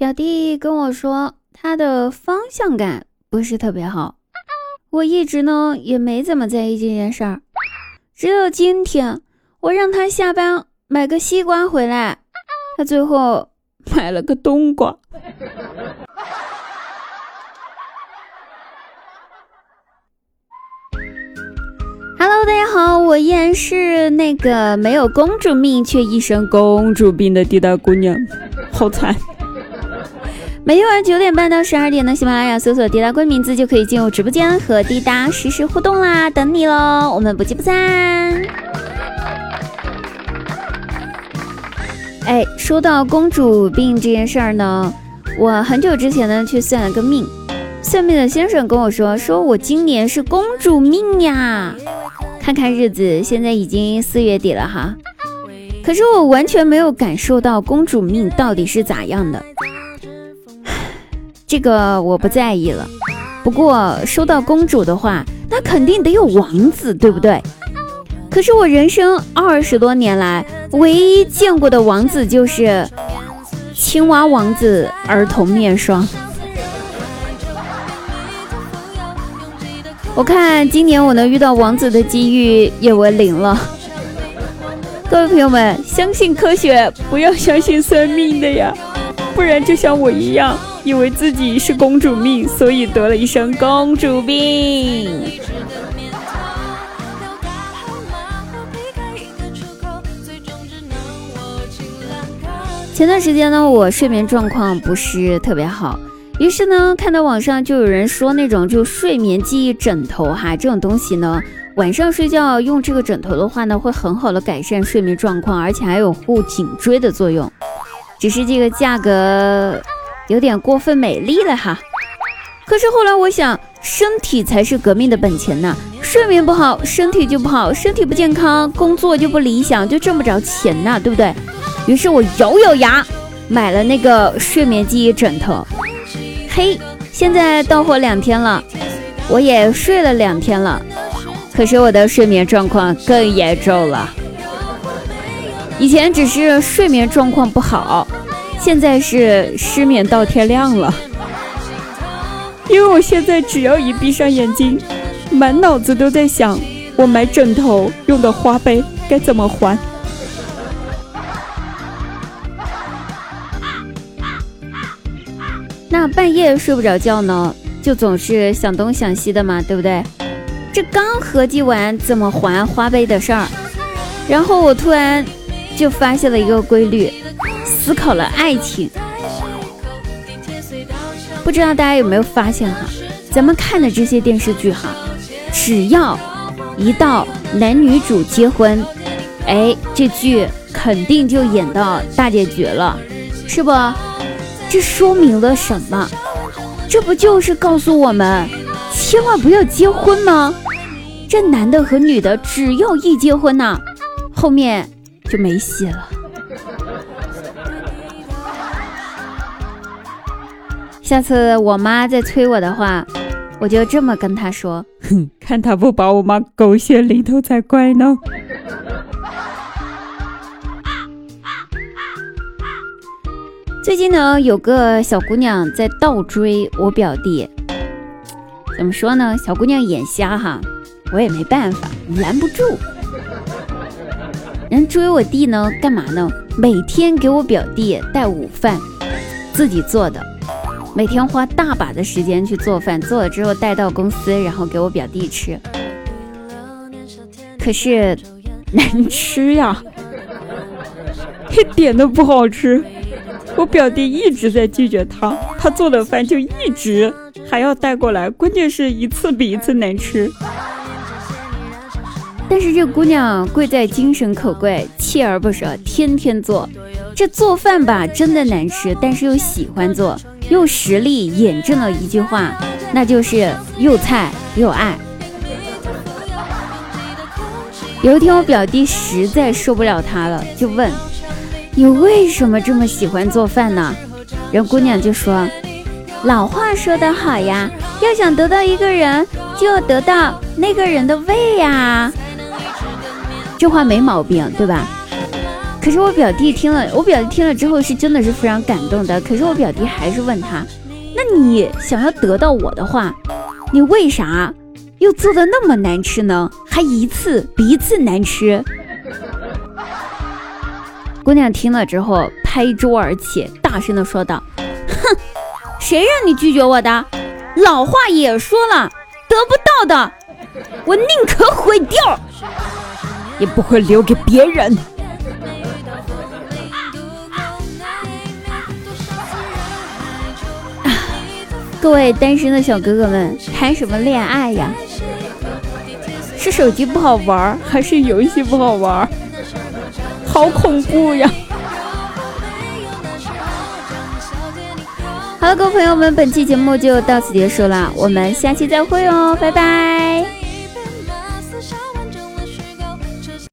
表弟跟我说他的方向感不是特别好，我一直呢也没怎么在意这件事儿，只有今天我让他下班买个西瓜回来，他最后 买了个冬瓜。Hello，大家好，我依然是那个没有公主命却一身公主病的滴答姑娘，好惨。每天晚上九点半到十二点呢，喜马拉雅搜索“滴答闺”名字就可以进入直播间和滴答实时互动啦，等你喽，我们不见不散。哎，说到公主病这件事儿呢，我很久之前呢去算了个命，算命的先生跟我说，说我今年是公主命呀。看看日子，现在已经四月底了哈，可是我完全没有感受到公主命到底是咋样的。这个我不在意了。不过说到公主的话，那肯定得有王子，对不对？可是我人生二十多年来，唯一见过的王子就是青蛙王子儿童面霜。我看今年我能遇到王子的机遇也为零了。各位朋友们，相信科学，不要相信算命的呀，不然就像我一样，以为自己是公主命，所以得了一身公主病。前段时间呢，我睡眠状况不是特别好。于是呢，看到网上就有人说那种就睡眠记忆枕头哈，这种东西呢，晚上睡觉用这个枕头的话呢，会很好的改善睡眠状况，而且还有护颈椎的作用。只是这个价格有点过分美丽了哈。可是后来我想，身体才是革命的本钱呐，睡眠不好，身体就不好，身体不健康，工作就不理想，就挣不着钱呐，对不对？于是我咬咬牙买了那个睡眠记忆枕头。嘿，现在到货两天了，我也睡了两天了，可是我的睡眠状况更严重了。以前只是睡眠状况不好，现在是失眠到天亮了。因为我现在只要一闭上眼睛，满脑子都在想我买枕头用的花呗该怎么还。那半夜睡不着觉呢，就总是想东想西的嘛，对不对？这刚合计完怎么还花呗的事儿，然后我突然就发现了一个规律，思考了爱情。不知道大家有没有发现哈，咱们看的这些电视剧哈，只要一到男女主结婚，哎，这剧肯定就演到大结局了，是不？这说明了什么？这不就是告诉我们，千万不要结婚吗？这男的和女的只要一结婚呐，后面就没戏了。下次我妈再催我的话，我就这么跟她说：哼，看她不把我妈狗血淋头才怪呢。最近呢，有个小姑娘在倒追我表弟。怎么说呢？小姑娘眼瞎哈，我也没办法，拦不住。人追我弟呢，干嘛呢？每天给我表弟带午饭，自己做的。每天花大把的时间去做饭，做了之后带到公司，然后给我表弟吃。可是难吃呀，一点都不好吃。我表弟一直在拒绝他，他做的饭就一直还要带过来，关键是一次比一次难吃。但是这姑娘贵在精神可贵，锲而不舍，天天做。这做饭吧，真的难吃，但是又喜欢做，用实力验证了一句话，那就是又菜又爱。有一天，我表弟实在受不了他了，就问。你为什么这么喜欢做饭呢？人姑娘就说：“老话说得好呀，要想得到一个人，就要得到那个人的胃呀。”这话没毛病，对吧？可是我表弟听了，我表弟听了之后是真的是非常感动的。可是我表弟还是问他：“那你想要得到我的话，你为啥又做的那么难吃呢？还一次比一次难吃。”姑娘听了之后拍桌而起，大声的说道：“哼，谁让你拒绝我的？老话也说了，得不到的，我宁可毁掉，也不会留给别人。”各位单身的小哥哥们，谈什么恋爱呀？是手机不好玩，还是游戏不好玩？好恐怖呀！好了，各位朋友们，本期节目就到此结束了，我们下期再会哦，拜拜。